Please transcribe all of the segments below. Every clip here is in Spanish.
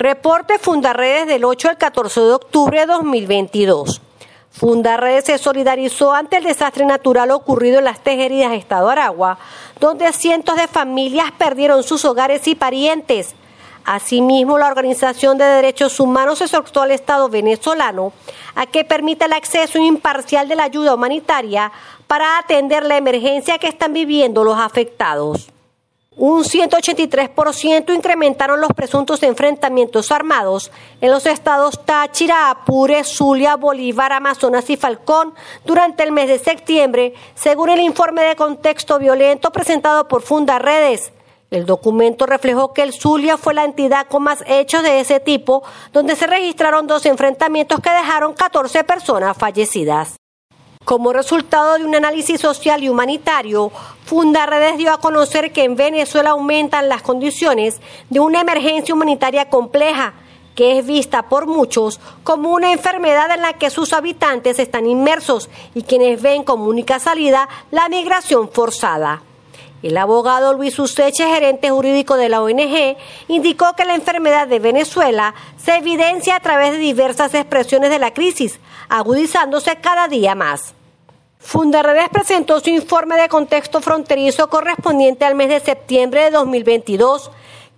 Reporte Fundarredes del 8 al 14 de octubre de 2022. Fundarredes se solidarizó ante el desastre natural ocurrido en las Tejerías, Estado Aragua, donde cientos de familias perdieron sus hogares y parientes. Asimismo, la Organización de Derechos Humanos exhortó al Estado venezolano a que permita el acceso imparcial de la ayuda humanitaria para atender la emergencia que están viviendo los afectados. Un 183% incrementaron los presuntos enfrentamientos armados en los estados Táchira, Apure, Zulia, Bolívar, Amazonas y Falcón durante el mes de septiembre, según el informe de contexto violento presentado por Fundaredes. El documento reflejó que el Zulia fue la entidad con más hechos de ese tipo, donde se registraron dos enfrentamientos que dejaron 14 personas fallecidas. Como resultado de un análisis social y humanitario, Fundaredes dio a conocer que en Venezuela aumentan las condiciones de una emergencia humanitaria compleja, que es vista por muchos como una enfermedad en la que sus habitantes están inmersos y quienes ven como única salida la migración forzada. El abogado Luis Useche, gerente jurídico de la ONG, indicó que la enfermedad de Venezuela se evidencia a través de diversas expresiones de la crisis, agudizándose cada día más. Fundaredes presentó su informe de contexto fronterizo correspondiente al mes de septiembre de 2022,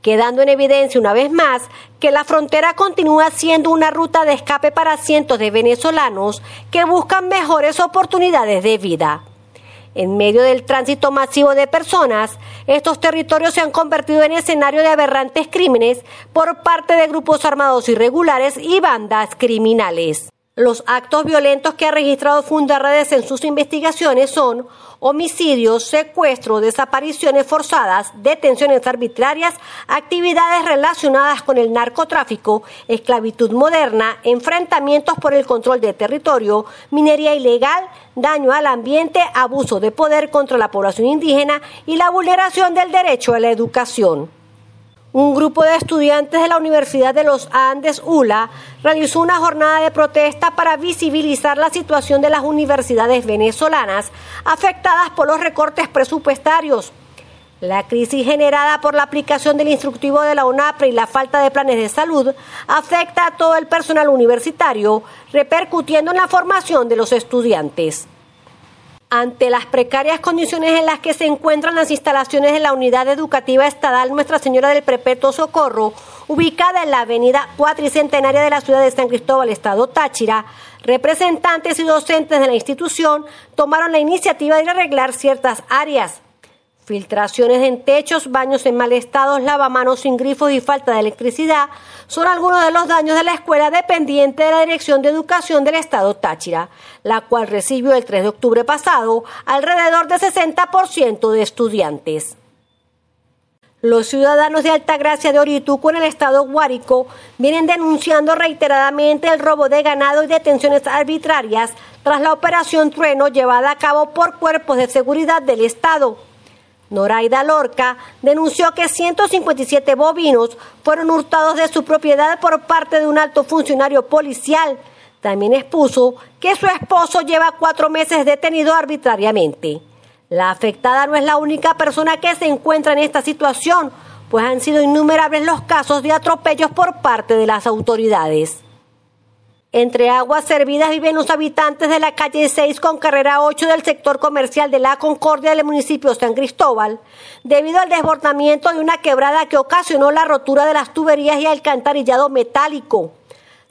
quedando en evidencia una vez más que la frontera continúa siendo una ruta de escape para cientos de venezolanos que buscan mejores oportunidades de vida. En medio del tránsito masivo de personas, estos territorios se han convertido en escenario de aberrantes crímenes por parte de grupos armados irregulares y bandas criminales. Los actos violentos que ha registrado Fundaredes en sus investigaciones son homicidios, secuestros, desapariciones forzadas, detenciones arbitrarias, actividades relacionadas con el narcotráfico, esclavitud moderna, enfrentamientos por el control de territorio, minería ilegal, daño al ambiente, abuso de poder contra la población indígena y la vulneración del derecho a la educación. Un grupo de estudiantes de la Universidad de los Andes, ULA, realizó una jornada de protesta para visibilizar la situación de las universidades venezolanas afectadas por los recortes presupuestarios. La crisis generada por la aplicación del instructivo de la UNAPRE y la falta de planes de salud afecta a todo el personal universitario, repercutiendo en la formación de los estudiantes ante las precarias condiciones en las que se encuentran las instalaciones de la Unidad Educativa Estatal Nuestra Señora del Perpetuo Socorro, ubicada en la avenida cuatricentenaria de la ciudad de San Cristóbal, Estado Táchira, representantes y docentes de la institución tomaron la iniciativa de arreglar ciertas áreas. Filtraciones en techos, baños en mal estado, lavamanos sin grifos y falta de electricidad son algunos de los daños de la escuela dependiente de la Dirección de Educación del Estado Táchira, la cual recibió el 3 de octubre pasado alrededor de 60% de estudiantes. Los ciudadanos de Altagracia de Orituco en el estado Guárico vienen denunciando reiteradamente el robo de ganado y detenciones arbitrarias tras la operación Trueno llevada a cabo por cuerpos de seguridad del estado. Noraida Lorca denunció que 157 bovinos fueron hurtados de su propiedad por parte de un alto funcionario policial. También expuso que su esposo lleva cuatro meses detenido arbitrariamente. La afectada no es la única persona que se encuentra en esta situación, pues han sido innumerables los casos de atropellos por parte de las autoridades. Entre aguas servidas viven los habitantes de la calle 6 con carrera 8 del sector comercial de la Concordia del municipio San Cristóbal, debido al desbordamiento de una quebrada que ocasionó la rotura de las tuberías y alcantarillado metálico.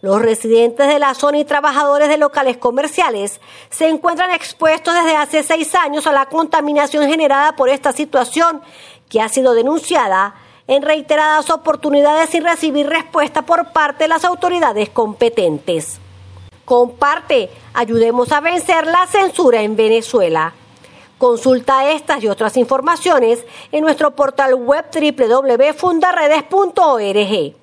Los residentes de la zona y trabajadores de locales comerciales se encuentran expuestos desde hace seis años a la contaminación generada por esta situación, que ha sido denunciada en reiteradas oportunidades sin recibir respuesta por parte de las autoridades competentes. Comparte, ayudemos a vencer la censura en Venezuela. Consulta estas y otras informaciones en nuestro portal web www.fundaredes.org.